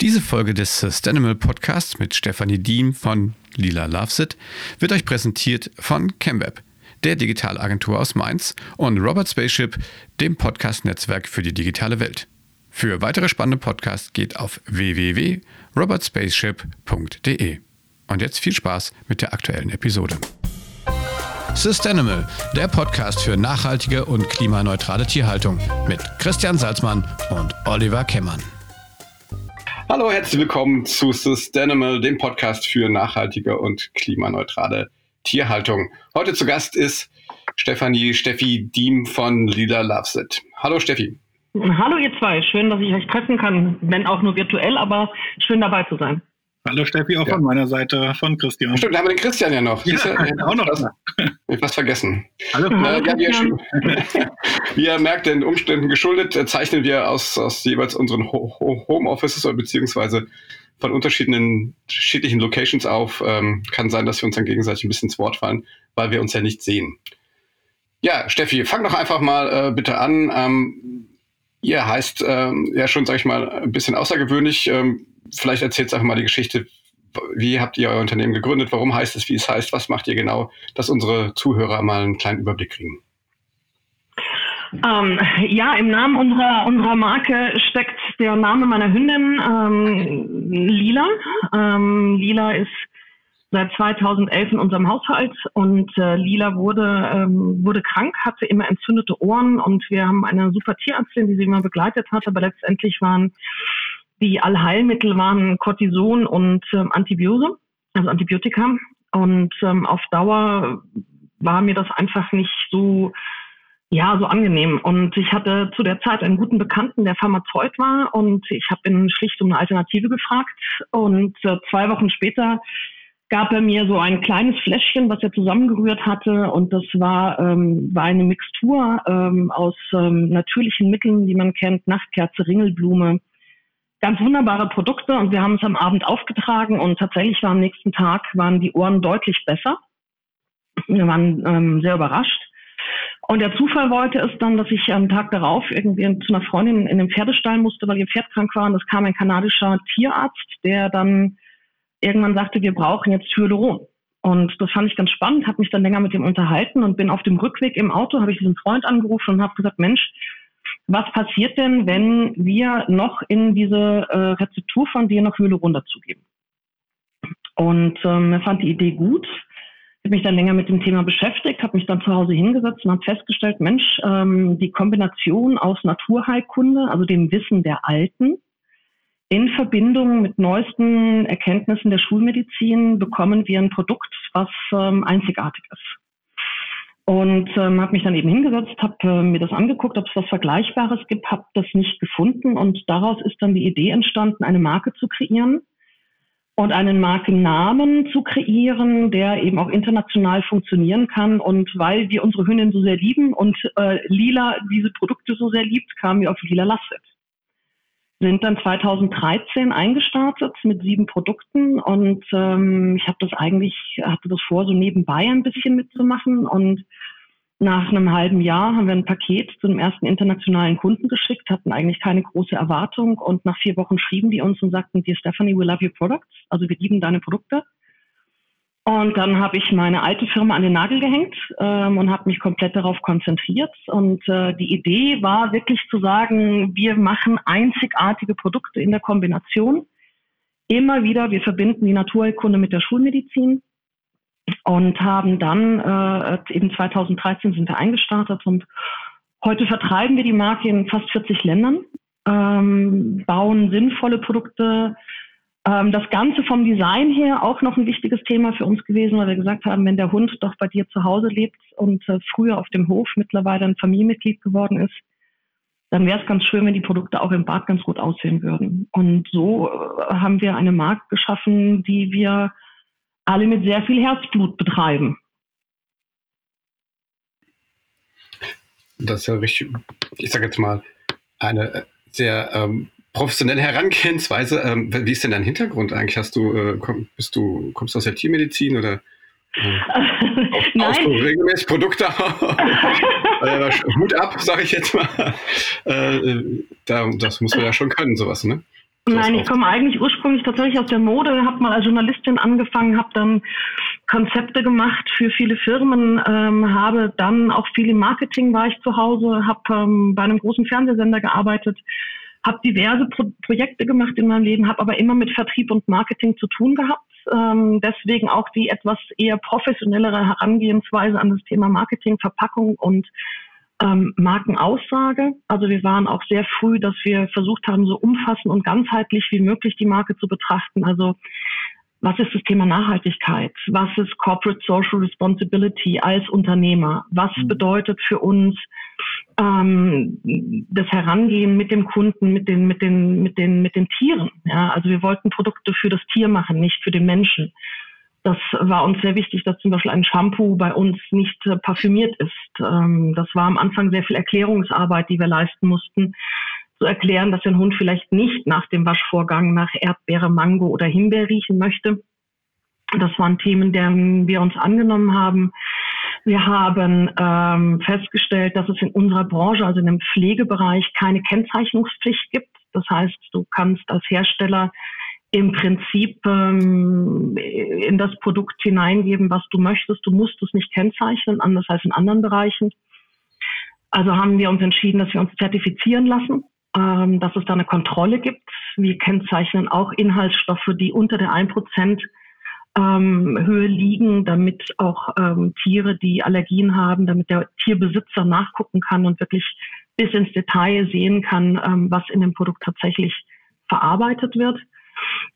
Diese Folge des Sustainable Podcasts mit Stefanie Diem von Lila Loves It wird euch präsentiert von ChemWeb, der Digitalagentur aus Mainz und Robert Spaceship, dem Podcast-Netzwerk für die digitale Welt. Für weitere spannende Podcasts geht auf www.robertspaceship.de. Und jetzt viel Spaß mit der aktuellen Episode. Sustainable, der Podcast für nachhaltige und klimaneutrale Tierhaltung mit Christian Salzmann und Oliver Kemmern. Hallo, herzlich willkommen zu Sustainable, dem Podcast für nachhaltige und klimaneutrale Tierhaltung. Heute zu Gast ist Stefanie Steffi Diem von Lila Loves It. Hallo Steffi. Hallo ihr zwei, schön, dass ich euch treffen kann, wenn auch nur virtuell, aber schön dabei zu sein. Hallo Steffi, auch ja. von meiner Seite, von Christian. Stimmt, da haben wir den Christian ja noch. Ja, ja auch noch was, was vergessen. Hallo, äh, ja, wie, wie ihr merkt, den Umständen geschuldet, äh, zeichnen wir aus, aus jeweils unseren Ho Ho Homeoffices oder beziehungsweise von unterschiedlichen, unterschiedlichen Locations auf. Ähm, kann sein, dass wir uns dann gegenseitig ein bisschen ins Wort fallen, weil wir uns ja nicht sehen. Ja, Steffi, fang doch einfach mal äh, bitte an. Ähm, ihr heißt ähm, ja schon, sag ich mal, ein bisschen außergewöhnlich. Ähm, vielleicht erzählt einfach mal die Geschichte. Wie habt ihr euer Unternehmen gegründet? Warum heißt es, wie es heißt? Was macht ihr genau, dass unsere Zuhörer mal einen kleinen Überblick kriegen? Ähm, ja, im Namen unserer, unserer Marke steckt der Name meiner Hündin ähm, Lila. Ähm, Lila ist seit 2011 in unserem Haushalt und äh, Lila wurde, ähm, wurde krank, hatte immer entzündete Ohren und wir haben eine super Tierärztin, die sie immer begleitet hat, aber letztendlich waren die Allheilmittel waren Cortison und ähm, Antibiose, also Antibiotika. Und ähm, auf Dauer war mir das einfach nicht so, ja, so angenehm. Und ich hatte zu der Zeit einen guten Bekannten, der Pharmazeut war, und ich habe ihn schlicht um eine Alternative gefragt. Und äh, zwei Wochen später gab er mir so ein kleines Fläschchen, was er zusammengerührt hatte. Und das war, ähm, war eine Mixtur ähm, aus ähm, natürlichen Mitteln, die man kennt, Nachtkerze, Ringelblume, ganz wunderbare Produkte und wir haben es am Abend aufgetragen und tatsächlich war am nächsten Tag waren die Ohren deutlich besser. Wir waren ähm, sehr überrascht. Und der Zufall wollte es dann, dass ich am Tag darauf irgendwie zu einer Freundin in den Pferdestall musste, weil ihr Pferd krank war. Und es kam ein kanadischer Tierarzt, der dann irgendwann sagte, wir brauchen jetzt Hyaluron. Und das fand ich ganz spannend, habe mich dann länger mit ihm unterhalten und bin auf dem Rückweg im Auto, habe ich diesen Freund angerufen und habe gesagt, Mensch, was passiert denn, wenn wir noch in diese äh, Rezeptur von dir noch Hyaluron dazugeben? Und ähm, er fand die Idee gut. Ich habe mich dann länger mit dem Thema beschäftigt, habe mich dann zu Hause hingesetzt und habe festgestellt, Mensch, ähm, die Kombination aus Naturheilkunde, also dem Wissen der Alten, in Verbindung mit neuesten Erkenntnissen der Schulmedizin bekommen wir ein Produkt, was ähm, einzigartig ist. Und ähm, habe mich dann eben hingesetzt, habe äh, mir das angeguckt, ob es was Vergleichbares gibt, habe das nicht gefunden und daraus ist dann die Idee entstanden, eine Marke zu kreieren und einen Markennamen zu kreieren, der eben auch international funktionieren kann. Und weil wir unsere Hündin so sehr lieben und äh, Lila diese Produkte so sehr liebt, kamen wir auf Lila Lasset sind dann 2013 eingestartet mit sieben Produkten und ähm, ich habe das eigentlich, hatte das vor, so nebenbei ein bisschen mitzumachen und nach einem halben Jahr haben wir ein Paket zu einem ersten internationalen Kunden geschickt, hatten eigentlich keine große Erwartung und nach vier Wochen schrieben die uns und sagten, dear Stephanie, we love your products, also wir lieben deine Produkte. Und dann habe ich meine alte Firma an den Nagel gehängt ähm, und habe mich komplett darauf konzentriert. Und äh, die Idee war wirklich zu sagen, wir machen einzigartige Produkte in der Kombination. Immer wieder, wir verbinden die Naturheilkunde mit der Schulmedizin und haben dann äh, eben 2013 sind wir eingestartet und heute vertreiben wir die Marke in fast 40 Ländern, ähm, bauen sinnvolle Produkte, ähm, das Ganze vom Design her auch noch ein wichtiges Thema für uns gewesen, weil wir gesagt haben, wenn der Hund doch bei dir zu Hause lebt und äh, früher auf dem Hof mittlerweile ein Familienmitglied geworden ist, dann wäre es ganz schön, wenn die Produkte auch im Bad ganz gut aussehen würden. Und so äh, haben wir eine Marke geschaffen, die wir alle mit sehr viel Herzblut betreiben. Das ist ja richtig, ich sage jetzt mal, eine sehr ähm, professionelle Herangehensweise. Ähm, wie ist denn dein Hintergrund eigentlich? Hast du, äh, komm, bist du, kommst du aus der Tiermedizin oder äh, Nein. du regelmäßig Produkte äh, Hut ab, sage ich jetzt mal. Äh, da, das muss man ja schon können, sowas, ne? Nein, ich komme eigentlich ursprünglich tatsächlich aus der Mode, habe mal als Journalistin angefangen, habe dann Konzepte gemacht für viele Firmen, ähm, habe dann auch viel im Marketing war ich zu Hause, habe ähm, bei einem großen Fernsehsender gearbeitet, habe diverse Pro Projekte gemacht in meinem Leben, habe aber immer mit Vertrieb und Marketing zu tun gehabt. Ähm, deswegen auch die etwas eher professionellere Herangehensweise an das Thema Marketing, Verpackung und ähm, Markenaussage. Also wir waren auch sehr früh, dass wir versucht haben, so umfassend und ganzheitlich wie möglich die Marke zu betrachten. Also was ist das Thema Nachhaltigkeit? Was ist Corporate Social Responsibility als Unternehmer? Was mhm. bedeutet für uns ähm, das Herangehen mit dem Kunden, mit den, mit den, mit den, mit den Tieren? Ja, also wir wollten Produkte für das Tier machen, nicht für den Menschen. Das war uns sehr wichtig, dass zum Beispiel ein Shampoo bei uns nicht äh, parfümiert ist. Ähm, das war am Anfang sehr viel Erklärungsarbeit, die wir leisten mussten, zu erklären, dass ein Hund vielleicht nicht nach dem Waschvorgang nach Erdbeere, Mango oder Himbeer riechen möchte. Das waren Themen, deren wir uns angenommen haben. Wir haben ähm, festgestellt, dass es in unserer Branche, also in dem Pflegebereich, keine Kennzeichnungspflicht gibt. Das heißt, du kannst als Hersteller im Prinzip ähm, in das Produkt hineingeben, was du möchtest. Du musst es nicht kennzeichnen, anders als in anderen Bereichen. Also haben wir uns entschieden, dass wir uns zertifizieren lassen, ähm, dass es da eine Kontrolle gibt. Wir kennzeichnen auch Inhaltsstoffe, die unter der 1% ähm, Höhe liegen, damit auch ähm, Tiere, die Allergien haben, damit der Tierbesitzer nachgucken kann und wirklich bis ins Detail sehen kann, ähm, was in dem Produkt tatsächlich verarbeitet wird.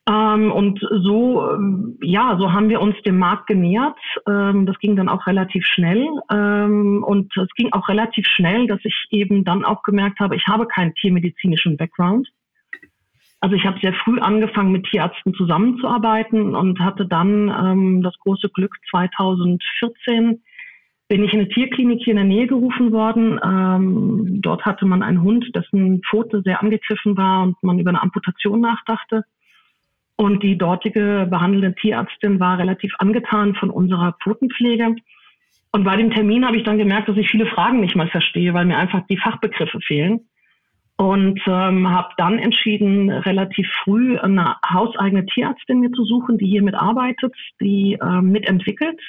Ähm, und so, ähm, ja, so haben wir uns dem Markt genähert. Ähm, das ging dann auch relativ schnell. Ähm, und es ging auch relativ schnell, dass ich eben dann auch gemerkt habe, ich habe keinen tiermedizinischen Background. Also ich habe sehr früh angefangen, mit Tierärzten zusammenzuarbeiten und hatte dann ähm, das große Glück, 2014 bin ich in eine Tierklinik hier in der Nähe gerufen worden. Ähm, dort hatte man einen Hund, dessen Pfote sehr angegriffen war und man über eine Amputation nachdachte. Und die dortige behandelnde Tierärztin war relativ angetan von unserer Pfotenpflege. Und bei dem Termin habe ich dann gemerkt, dass ich viele Fragen nicht mal verstehe, weil mir einfach die Fachbegriffe fehlen. Und ähm, habe dann entschieden, relativ früh eine hauseigene Tierärztin mir zu suchen, die hier mitarbeitet, die ähm, mitentwickelt,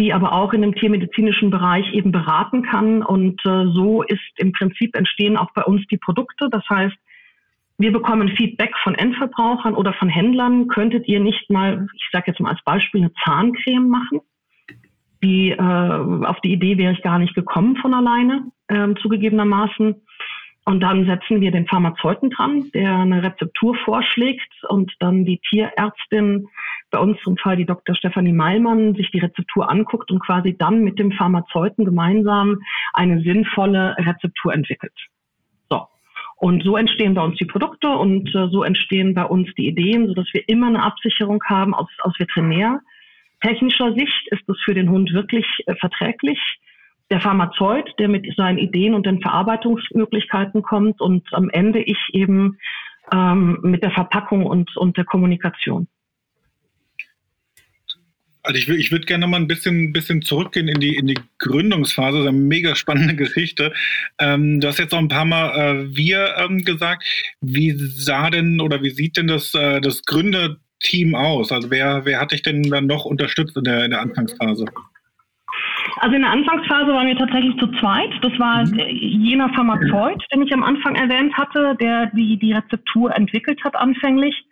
die aber auch in dem tiermedizinischen Bereich eben beraten kann. Und äh, so ist im Prinzip entstehen auch bei uns die Produkte. Das heißt, wir bekommen Feedback von Endverbrauchern oder von Händlern. Könntet ihr nicht mal, ich sage jetzt mal als Beispiel, eine Zahncreme machen? Die, äh, auf die Idee wäre ich gar nicht gekommen von alleine, äh, zugegebenermaßen. Und dann setzen wir den Pharmazeuten dran, der eine Rezeptur vorschlägt und dann die Tierärztin, bei uns zum Fall die Dr. Stefanie Meilmann, sich die Rezeptur anguckt und quasi dann mit dem Pharmazeuten gemeinsam eine sinnvolle Rezeptur entwickelt. Und so entstehen bei uns die Produkte und äh, so entstehen bei uns die Ideen, sodass wir immer eine Absicherung haben aus, aus Veterinär. Technischer Sicht ist es für den Hund wirklich äh, verträglich. Der Pharmazeut, der mit seinen Ideen und den Verarbeitungsmöglichkeiten kommt und am Ende ich eben ähm, mit der Verpackung und, und der Kommunikation. Also ich, ich würde gerne mal ein bisschen, bisschen zurückgehen in die, in die Gründungsphase. Das ist eine mega spannende Geschichte. Ähm, du hast jetzt noch ein paar Mal äh, wir ähm, gesagt. Wie sah denn oder wie sieht denn das, äh, das Gründerteam aus? Also wer, wer hat dich denn dann noch unterstützt in der, in der Anfangsphase? Also in der Anfangsphase waren wir tatsächlich zu zweit. Das war mhm. jener Pharmazeut, den ich am Anfang erwähnt hatte, der die, die Rezeptur entwickelt hat anfänglich.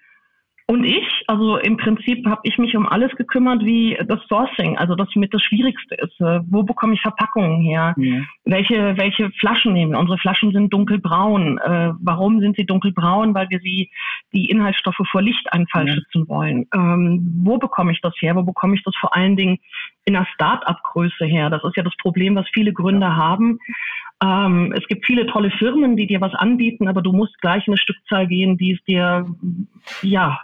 Und ich, also im Prinzip habe ich mich um alles gekümmert, wie das Sourcing, also das mit das Schwierigste ist. Äh, wo bekomme ich Verpackungen her? Ja. Welche, welche Flaschen nehmen wir? Unsere Flaschen sind dunkelbraun. Äh, warum sind sie dunkelbraun? Weil wir sie, die Inhaltsstoffe vor Lichteinfall ja. schützen wollen. Ähm, wo bekomme ich das her? Wo bekomme ich das vor allen Dingen in einer Start-up-Größe her? Das ist ja das Problem, was viele Gründer ja. haben. Ähm, es gibt viele tolle Firmen, die dir was anbieten, aber du musst gleich in eine Stückzahl gehen, die es dir, ja,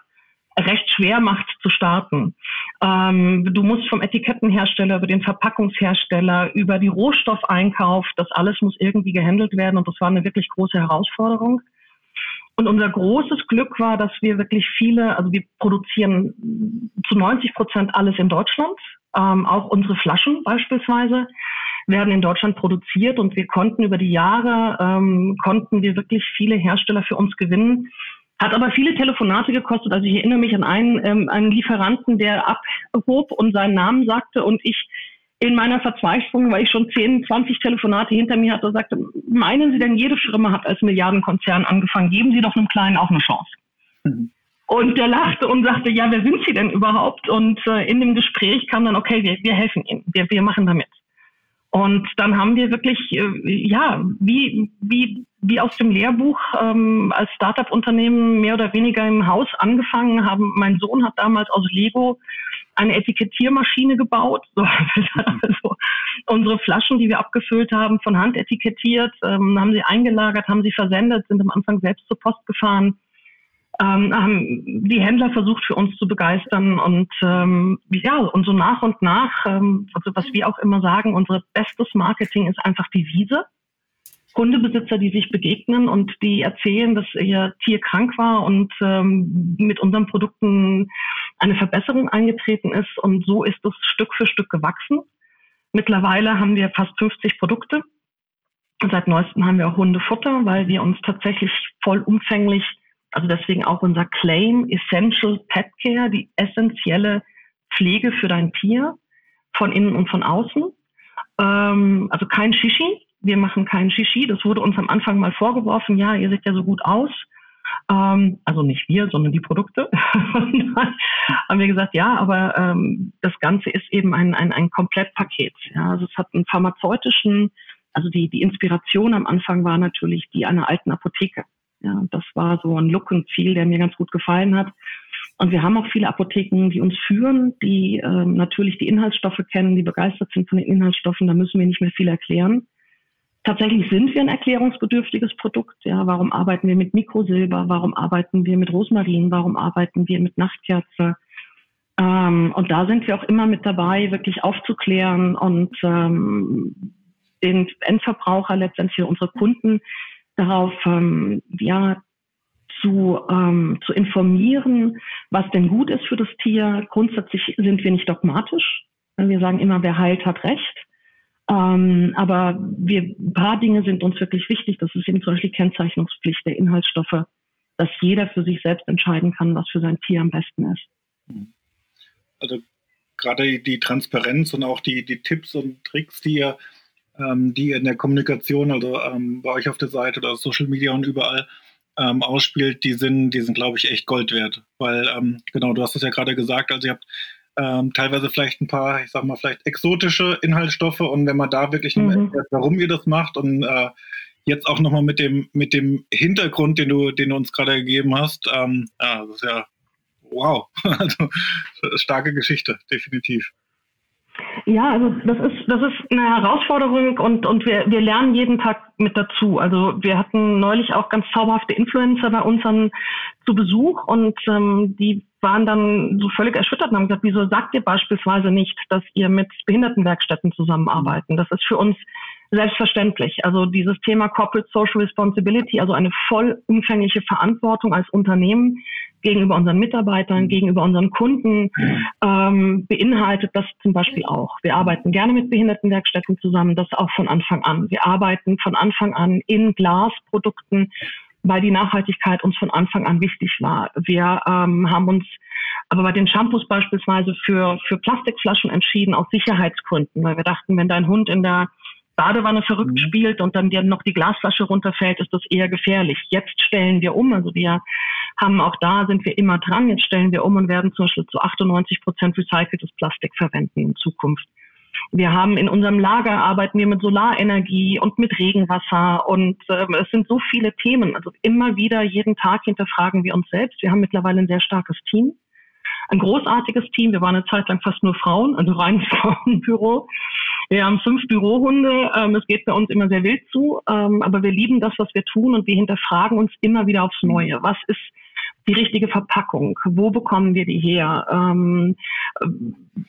recht schwer macht zu starten. Ähm, du musst vom Etikettenhersteller über den Verpackungshersteller, über die Rohstoffeinkauf, das alles muss irgendwie gehandelt werden und das war eine wirklich große Herausforderung. Und unser großes Glück war, dass wir wirklich viele, also wir produzieren zu 90 Prozent alles in Deutschland. Ähm, auch unsere Flaschen beispielsweise werden in Deutschland produziert und wir konnten über die Jahre, ähm, konnten wir wirklich viele Hersteller für uns gewinnen, Hat aber viele Telefonate gekostet. Also ich erinnere mich an einen, ähm, einen Lieferanten, der abhob und seinen Namen sagte und ich in meiner Verzweiflung, weil ich schon 10, 20 Telefonate hinter mir hatte, sagte, meinen Sie denn, jede Firma hat als Milliardenkonzern angefangen, geben Sie doch einem Kleinen auch eine Chance. Mhm. Und der lachte und sagte, ja, wer sind Sie denn überhaupt? Und äh, in dem Gespräch kam dann, okay, wir, wir helfen Ihnen, wir, wir machen damit. Und dann haben wir wirklich, äh, ja, wie, wie, wie aus dem Lehrbuch ähm, als Startup-Unternehmen mehr oder weniger im Haus angefangen haben. Mein Sohn hat damals aus Lego eine Etikettiermaschine gebaut. So, also unsere Flaschen, die wir abgefüllt haben, von Hand etikettiert, ähm, haben sie eingelagert, haben sie versendet, sind am Anfang selbst zur Post gefahren ähm, haben die Händler versucht für uns zu begeistern und ähm, ja, und so nach und nach, ähm, also was wir auch immer sagen, unser bestes Marketing ist einfach die Wiese. Hundebesitzer, die sich begegnen und die erzählen, dass ihr Tier krank war und ähm, mit unseren Produkten eine Verbesserung eingetreten ist. Und so ist es Stück für Stück gewachsen. Mittlerweile haben wir fast 50 Produkte. Seit neuestem haben wir auch Hundefutter, weil wir uns tatsächlich vollumfänglich also deswegen auch unser Claim Essential Pet Care, die essentielle Pflege für dein Tier von innen und von außen. Ähm, also kein Shishi. Wir machen kein Shishi. Das wurde uns am Anfang mal vorgeworfen. Ja, ihr seht ja so gut aus. Ähm, also nicht wir, sondern die Produkte. haben wir gesagt, ja, aber ähm, das Ganze ist eben ein, ein, ein Komplettpaket. Ja, also es hat einen pharmazeutischen, also die, die Inspiration am Anfang war natürlich die einer alten Apotheke. Ja, das war so ein Look und Ziel, der mir ganz gut gefallen hat. Und wir haben auch viele Apotheken, die uns führen, die äh, natürlich die Inhaltsstoffe kennen, die begeistert sind von den Inhaltsstoffen. Da müssen wir nicht mehr viel erklären. Tatsächlich sind wir ein erklärungsbedürftiges Produkt. Ja, warum arbeiten wir mit Mikrosilber? Warum arbeiten wir mit Rosmarin? Warum arbeiten wir mit Nachtkerze? Ähm, und da sind wir auch immer mit dabei, wirklich aufzuklären und ähm, den Endverbraucher, letztendlich unsere Kunden, darauf ähm, ja, zu, ähm, zu informieren, was denn gut ist für das Tier. Grundsätzlich sind wir nicht dogmatisch. Wir sagen immer, wer heilt, hat Recht. Ähm, aber wir, ein paar Dinge sind uns wirklich wichtig. Das ist eben zum Beispiel die Kennzeichnungspflicht der Inhaltsstoffe, dass jeder für sich selbst entscheiden kann, was für sein Tier am besten ist. Also gerade die Transparenz und auch die, die Tipps und Tricks, die ihr ähm, die in der Kommunikation, also ähm, bei euch auf der Seite oder Social Media und überall ähm, ausspielt, die sind, die sind, glaube ich, echt Gold wert. Weil, ähm, genau, du hast es ja gerade gesagt, also ihr habt ähm, teilweise vielleicht ein paar, ich sag mal, vielleicht exotische Inhaltsstoffe und wenn man da wirklich mhm. erklärt, warum ihr das macht und äh, jetzt auch nochmal mit dem, mit dem Hintergrund, den du, den du uns gerade gegeben hast, ähm, ja, das ist ja wow. also starke Geschichte, definitiv. Ja, also das ist, das ist eine Herausforderung und, und wir, wir lernen jeden Tag mit dazu. Also wir hatten neulich auch ganz zauberhafte Influencer bei uns zu Besuch und ähm, die waren dann so völlig erschüttert und haben gesagt, wieso sagt ihr beispielsweise nicht, dass ihr mit Behindertenwerkstätten zusammenarbeiten? Das ist für uns selbstverständlich. Also dieses Thema Corporate Social Responsibility, also eine vollumfängliche Verantwortung als Unternehmen gegenüber unseren Mitarbeitern, gegenüber unseren Kunden, ähm, beinhaltet das zum Beispiel auch. Wir arbeiten gerne mit Behindertenwerkstätten zusammen, das auch von Anfang an. Wir arbeiten von Anfang an in Glasprodukten, weil die Nachhaltigkeit uns von Anfang an wichtig war. Wir ähm, haben uns aber bei den Shampoos beispielsweise für, für Plastikflaschen entschieden aus Sicherheitsgründen, weil wir dachten, wenn dein Hund in der Badewanne verrückt mhm. spielt und dann dir noch die Glasflasche runterfällt, ist das eher gefährlich. Jetzt stellen wir um, also wir haben auch da, sind wir immer dran, jetzt stellen wir um und werden zum Beispiel zu 98 Prozent recyceltes Plastik verwenden in Zukunft. Wir haben in unserem Lager arbeiten wir mit Solarenergie und mit Regenwasser und äh, es sind so viele Themen. Also immer wieder jeden Tag hinterfragen wir uns selbst. Wir haben mittlerweile ein sehr starkes Team ein großartiges Team. Wir waren eine Zeit lang fast nur Frauen, also reines Frauenbüro. Wir haben fünf Bürohunde. Ähm, es geht bei uns immer sehr wild zu, ähm, aber wir lieben das, was wir tun und wir hinterfragen uns immer wieder aufs Neue. Was ist die richtige Verpackung? Wo bekommen wir die her? Ähm,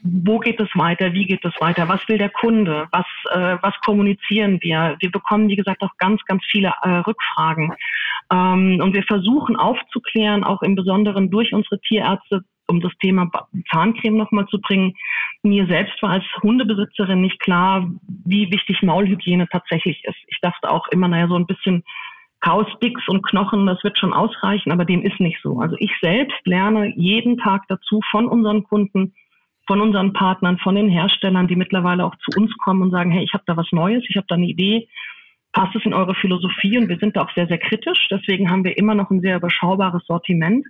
wo geht es weiter? Wie geht es weiter? Was will der Kunde? Was, äh, was kommunizieren wir? Wir bekommen, wie gesagt, auch ganz, ganz viele äh, Rückfragen. Ähm, und wir versuchen aufzuklären, auch im Besonderen durch unsere Tierärzte, um das Thema Zahncreme nochmal zu bringen. Mir selbst war als Hundebesitzerin nicht klar, wie wichtig Maulhygiene tatsächlich ist. Ich dachte auch immer, naja, so ein bisschen Kausticks und Knochen, das wird schon ausreichen, aber dem ist nicht so. Also ich selbst lerne jeden Tag dazu von unseren Kunden, von unseren Partnern, von den Herstellern, die mittlerweile auch zu uns kommen und sagen, hey, ich habe da was Neues, ich habe da eine Idee, passt es in eure Philosophie? Und wir sind da auch sehr, sehr kritisch. Deswegen haben wir immer noch ein sehr überschaubares Sortiment.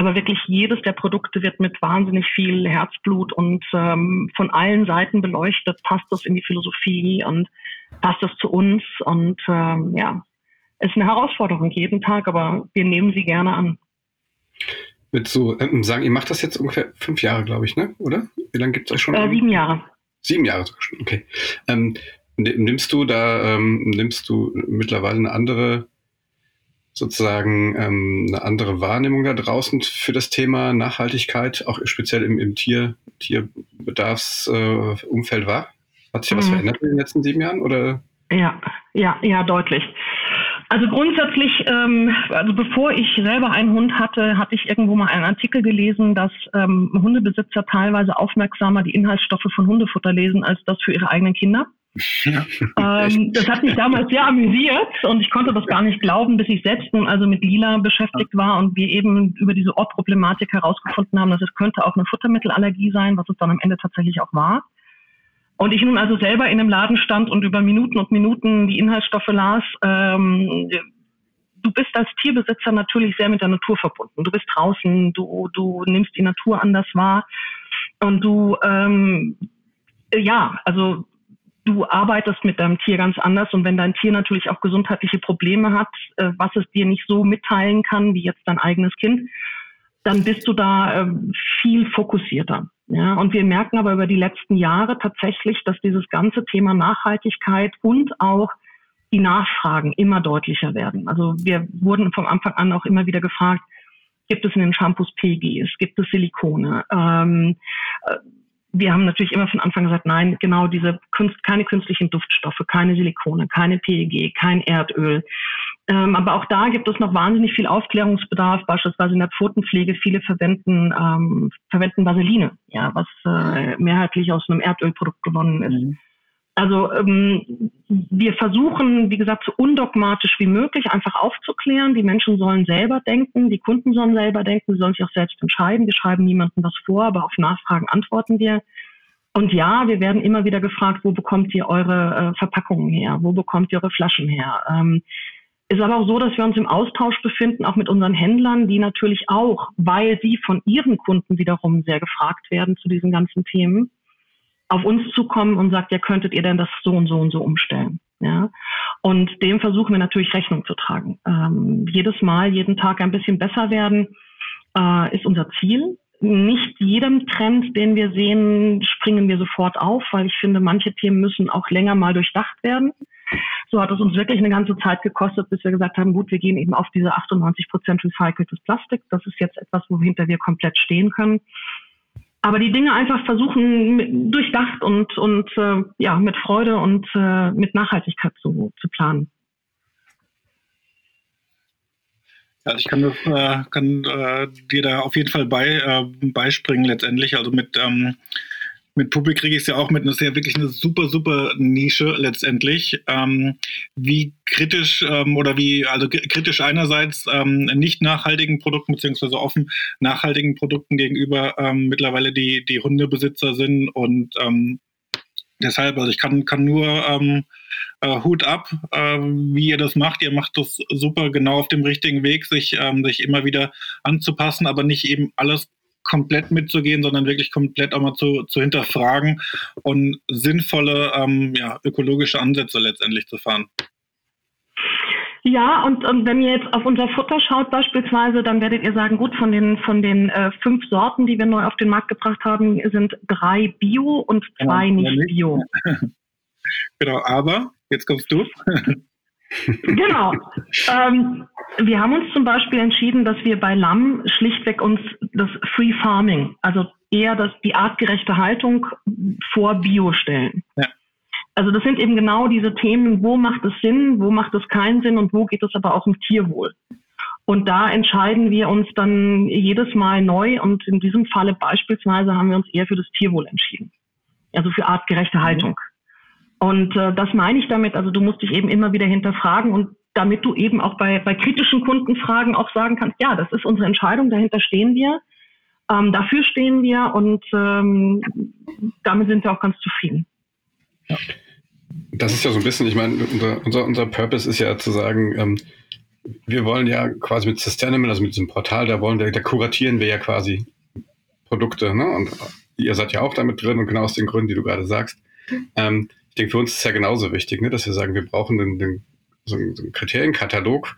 Aber wirklich jedes der Produkte wird mit wahnsinnig viel Herzblut und ähm, von allen Seiten beleuchtet. Passt das in die Philosophie und passt das zu uns? Und ähm, ja, ist eine Herausforderung jeden Tag, aber wir nehmen sie gerne an. Mit so ähm, sagen, ihr macht das jetzt ungefähr fünf Jahre, glaube ich, ne? Oder? Wie lange gibt es euch schon? Äh, sieben Jahre. Sieben Jahre sogar schon, okay. Ähm, nimmst du da, ähm, nimmst du mittlerweile eine andere, sozusagen ähm, eine andere Wahrnehmung da draußen für das Thema Nachhaltigkeit, auch speziell im, im Tier, Tierbedarfsumfeld äh, wahr? Hat sich mhm. was verändert in den letzten sieben Jahren? Oder? Ja, ja, ja, deutlich. Also grundsätzlich, ähm, also bevor ich selber einen Hund hatte, hatte ich irgendwo mal einen Artikel gelesen, dass ähm, Hundebesitzer teilweise aufmerksamer die Inhaltsstoffe von Hundefutter lesen als das für ihre eigenen Kinder. Ähm, das hat mich damals sehr amüsiert und ich konnte das gar nicht glauben, bis ich selbst nun also mit Lila beschäftigt war und wir eben über diese Ortproblematik herausgefunden haben, dass es könnte auch eine Futtermittelallergie sein, was es dann am Ende tatsächlich auch war. Und ich nun also selber in einem Laden stand und über Minuten und Minuten die Inhaltsstoffe las. Ähm, du bist als Tierbesitzer natürlich sehr mit der Natur verbunden. Du bist draußen, du, du nimmst die Natur anders wahr und du, ähm, ja, also du arbeitest mit deinem Tier ganz anders und wenn dein Tier natürlich auch gesundheitliche Probleme hat, äh, was es dir nicht so mitteilen kann wie jetzt dein eigenes Kind, dann bist du da äh, viel fokussierter. Ja, und wir merken aber über die letzten Jahre tatsächlich, dass dieses ganze Thema Nachhaltigkeit und auch die Nachfragen immer deutlicher werden. Also wir wurden vom Anfang an auch immer wieder gefragt, gibt es in den Shampoos PGs, gibt es Silikone? Ähm, äh, wir haben natürlich immer von Anfang gesagt, nein, genau diese Kunst, keine künstlichen Duftstoffe, keine Silikone, keine PEG, kein Erdöl. Ähm, aber auch da gibt es noch wahnsinnig viel Aufklärungsbedarf, beispielsweise in der Pfotenpflege. Viele verwenden, ähm, verwenden Vaseline, ja, was äh, mehrheitlich aus einem Erdölprodukt gewonnen ist. Mhm. Also ähm, wir versuchen, wie gesagt, so undogmatisch wie möglich einfach aufzuklären. Die Menschen sollen selber denken, die Kunden sollen selber denken, sie sollen sich auch selbst entscheiden. Wir schreiben niemandem was vor, aber auf Nachfragen antworten wir. Und ja, wir werden immer wieder gefragt, wo bekommt ihr eure äh, Verpackungen her? Wo bekommt ihr eure Flaschen her? Ähm, ist aber auch so, dass wir uns im Austausch befinden, auch mit unseren Händlern, die natürlich auch, weil sie von ihren Kunden wiederum sehr gefragt werden zu diesen ganzen Themen, auf uns zukommen und sagt, ja, könntet ihr denn das so und so und so umstellen? Ja, und dem versuchen wir natürlich Rechnung zu tragen. Ähm, jedes Mal, jeden Tag ein bisschen besser werden, äh, ist unser Ziel. Nicht jedem Trend, den wir sehen, springen wir sofort auf, weil ich finde, manche Themen müssen auch länger mal durchdacht werden. So hat es uns wirklich eine ganze Zeit gekostet, bis wir gesagt haben, gut, wir gehen eben auf diese 98 Prozent recyceltes Plastik. Das ist jetzt etwas, wohinter wir komplett stehen können aber die Dinge einfach versuchen, durchdacht und, und äh, ja, mit Freude und äh, mit Nachhaltigkeit zu, zu planen. Also ich kann, äh, kann äh, dir da auf jeden Fall bei, äh, beispringen letztendlich. Also mit ähm, mit Publik kriege ich es ja auch mit. Das ist ja wirklich eine super, super Nische letztendlich. Ähm, wie kritisch ähm, oder wie, also kritisch einerseits ähm, nicht nachhaltigen Produkten beziehungsweise offen nachhaltigen Produkten gegenüber ähm, mittlerweile die, die Hundebesitzer sind und ähm, deshalb, also ich kann, kann nur ähm, äh, Hut ab, äh, wie ihr das macht. Ihr macht das super genau auf dem richtigen Weg, sich, ähm, sich immer wieder anzupassen, aber nicht eben alles komplett mitzugehen, sondern wirklich komplett auch mal zu, zu hinterfragen und sinnvolle ähm, ja, ökologische Ansätze letztendlich zu fahren. Ja, und, und wenn ihr jetzt auf unser Futter schaut beispielsweise, dann werdet ihr sagen, gut, von den, von den äh, fünf Sorten, die wir neu auf den Markt gebracht haben, sind drei Bio und zwei ja, nicht Bio. genau, aber jetzt kommst du. genau. Ähm, wir haben uns zum Beispiel entschieden, dass wir bei Lamm schlichtweg uns das Free Farming, also eher das, die artgerechte Haltung vor Bio stellen. Ja. Also das sind eben genau diese Themen, wo macht es Sinn, wo macht es keinen Sinn und wo geht es aber auch um Tierwohl. Und da entscheiden wir uns dann jedes Mal neu und in diesem Falle beispielsweise haben wir uns eher für das Tierwohl entschieden. Also für artgerechte Haltung. Und äh, das meine ich damit, also du musst dich eben immer wieder hinterfragen und damit du eben auch bei, bei kritischen Kundenfragen auch sagen kannst, ja, das ist unsere Entscheidung, dahinter stehen wir, ähm, dafür stehen wir und ähm, damit sind wir auch ganz zufrieden. Ja. Das ist ja so ein bisschen, ich meine, unser, unser, unser Purpose ist ja zu sagen, ähm, wir wollen ja quasi mit Sustainable, also mit diesem Portal, da wollen wir, da kuratieren wir ja quasi Produkte, ne? Und ihr seid ja auch damit drin und genau aus den Gründen, die du gerade sagst. Ähm, ich denke, für uns ist es ja genauso wichtig, ne, dass wir sagen, wir brauchen den, den, so, einen, so einen Kriterienkatalog,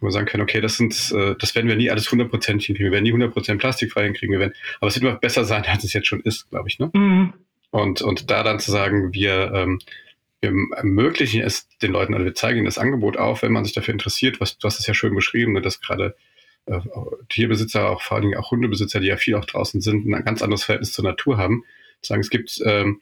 wo wir sagen können, okay, das sind, äh, das werden wir nie alles 100% hinkriegen, wir werden nie 100% plastikfrei hinkriegen, wir werden, aber es wird immer besser sein, als es jetzt schon ist, glaube ich, ne? Mhm. Und, und da dann zu sagen, wir, ähm, wir ermöglichen es den Leuten, also wir zeigen ihnen das Angebot auf, wenn man sich dafür interessiert, was, du hast es ja schön beschrieben, ne, dass gerade äh, Tierbesitzer, auch vor allen Dingen auch Hundebesitzer, die ja viel auch draußen sind, ein ganz anderes Verhältnis zur Natur haben. Sagen, es gibt ähm,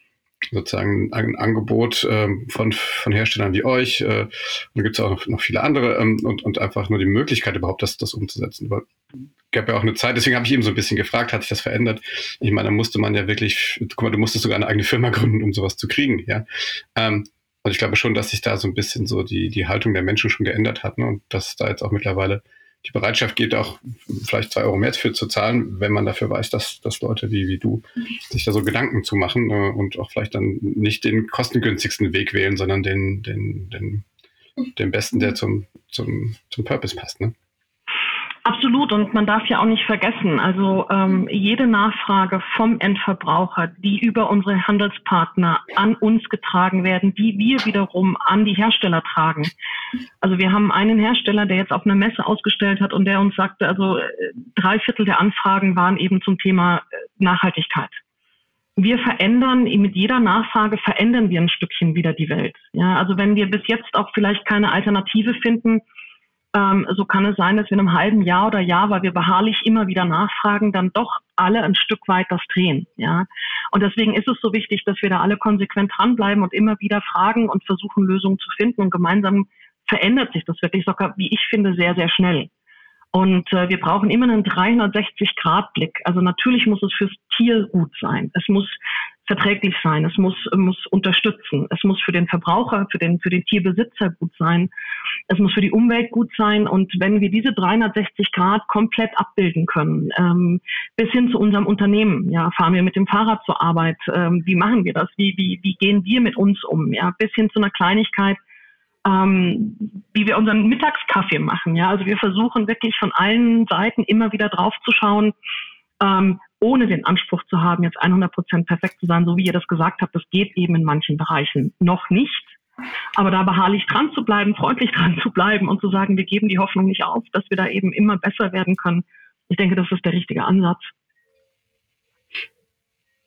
sozusagen ein Angebot ähm, von, von Herstellern wie euch. Äh, und da gibt es auch noch, noch, viele andere ähm, und, und einfach nur die Möglichkeit überhaupt, das, das umzusetzen. Aber gab ja auch eine Zeit, deswegen habe ich eben so ein bisschen gefragt, hat sich das verändert? Ich meine, da musste man ja wirklich, guck mal, du musstest sogar eine eigene Firma gründen, um sowas zu kriegen, ja. Ähm, und ich glaube schon, dass sich da so ein bisschen so die, die Haltung der Menschen schon geändert hat ne? und dass da jetzt auch mittlerweile die Bereitschaft geht, auch vielleicht zwei Euro mehr für zu zahlen, wenn man dafür weiß, dass, dass Leute wie, wie du sich da so Gedanken zu machen äh, und auch vielleicht dann nicht den kostengünstigsten Weg wählen, sondern den, den, den, den besten, der zum, zum, zum Purpose passt. Ne? Absolut. Und man darf ja auch nicht vergessen, also ähm, jede Nachfrage vom Endverbraucher, die über unsere Handelspartner an uns getragen werden, die wir wiederum an die Hersteller tragen. Also wir haben einen Hersteller, der jetzt auf einer Messe ausgestellt hat und der uns sagte, also äh, drei Viertel der Anfragen waren eben zum Thema äh, Nachhaltigkeit. Wir verändern, mit jeder Nachfrage verändern wir ein Stückchen wieder die Welt. Ja, also wenn wir bis jetzt auch vielleicht keine Alternative finden, ähm, so kann es sein, dass wir in einem halben Jahr oder Jahr, weil wir beharrlich immer wieder nachfragen, dann doch alle ein Stück weit das drehen. Ja? Und deswegen ist es so wichtig, dass wir da alle konsequent dranbleiben und immer wieder fragen und versuchen, Lösungen zu finden. Und gemeinsam verändert sich das wirklich sogar, wie ich finde, sehr, sehr schnell. Und äh, wir brauchen immer einen 360-Grad-Blick. Also natürlich muss es fürs Tier gut sein. Es muss verträglich sein. Es muss, muss unterstützen. Es muss für den Verbraucher, für den, für den Tierbesitzer gut sein. Es muss für die Umwelt gut sein. Und wenn wir diese 360 Grad komplett abbilden können, ähm, bis hin zu unserem Unternehmen, ja, fahren wir mit dem Fahrrad zur Arbeit, ähm, wie machen wir das? Wie, wie, wie gehen wir mit uns um? Ja, bis hin zu einer Kleinigkeit, ähm, wie wir unseren Mittagskaffee machen. Ja, also wir versuchen wirklich von allen Seiten immer wieder drauf zu schauen, ähm, ohne den Anspruch zu haben, jetzt 100 Prozent perfekt zu sein, so wie ihr das gesagt habt. Das geht eben in manchen Bereichen noch nicht. Aber da beharrlich dran zu bleiben, freundlich dran zu bleiben und zu sagen, wir geben die Hoffnung nicht auf, dass wir da eben immer besser werden können. Ich denke, das ist der richtige Ansatz.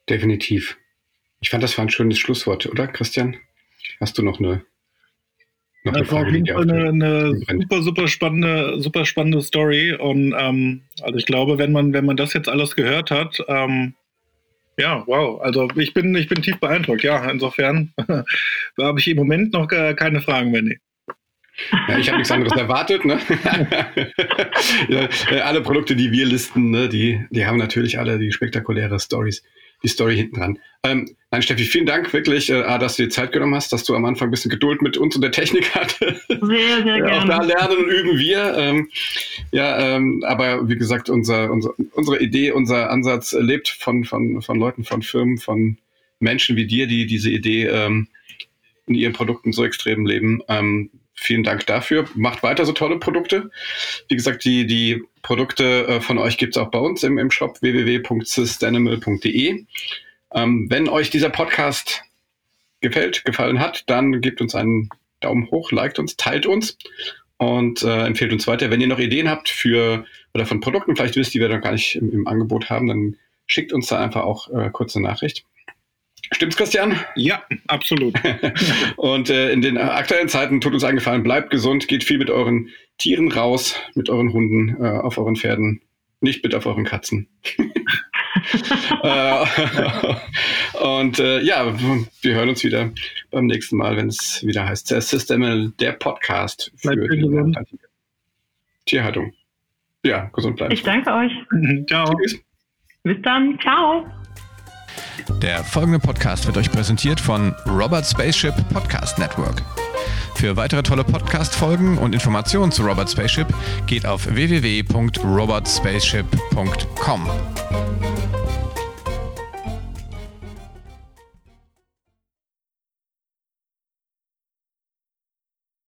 Definitiv. Ich fand, das war ein schönes Schlusswort, oder Christian? Hast du noch eine noch das war auf jeden Fall eine, eine super, super spannende, super spannende Story. Und ähm, also ich glaube, wenn man, wenn man das jetzt alles gehört hat, ähm, ja, wow. Also ich bin, ich bin tief beeindruckt. Ja, insofern habe ich im Moment noch keine Fragen mehr. Nee. Ja, ich habe nichts anderes erwartet. Ne? ja, äh, alle Produkte, die wir listen, ne, die, die haben natürlich alle die spektakuläre Stories die Story hinten dran. Ähm, nein, Steffi, vielen Dank wirklich, äh, dass du dir Zeit genommen hast, dass du am Anfang ein bisschen Geduld mit uns und der Technik hattest. Sehr, sehr gerne. Auch da lernen und üben wir. Ähm, ja, ähm, aber wie gesagt, unser, unser, unsere Idee, unser Ansatz lebt von, von, von Leuten, von Firmen, von Menschen wie dir, die diese Idee ähm, in ihren Produkten so extrem leben. Ähm, vielen Dank dafür. Macht weiter so tolle Produkte. Wie gesagt, die, die Produkte äh, von euch gibt es auch bei uns im, im Shop www.systanimal.de. Ähm, wenn euch dieser Podcast gefällt, gefallen hat, dann gebt uns einen Daumen hoch, liked uns, teilt uns und äh, empfehlt uns weiter. Wenn ihr noch Ideen habt für oder von Produkten vielleicht wisst, die wir noch gar nicht im, im Angebot haben, dann schickt uns da einfach auch äh, kurze Nachricht. Stimmt's, Christian? Ja, absolut. und äh, in den aktuellen Zeiten tut uns eingefallen, bleibt gesund, geht viel mit euren Tieren raus, mit euren Hunden, äh, auf euren Pferden, nicht bitte auf euren Katzen. äh, und äh, ja, wir hören uns wieder beim nächsten Mal, wenn es wieder heißt System, der Podcast für die Tierhaltung. Ja, gesund bleiben. Ich danke euch. Ciao. Tschüss. Bis dann. Ciao. Der folgende Podcast wird euch präsentiert von Robert Spaceship Podcast Network. Für weitere tolle Podcast-Folgen und Informationen zu Robert Spaceship geht auf www.robertspaceship.com.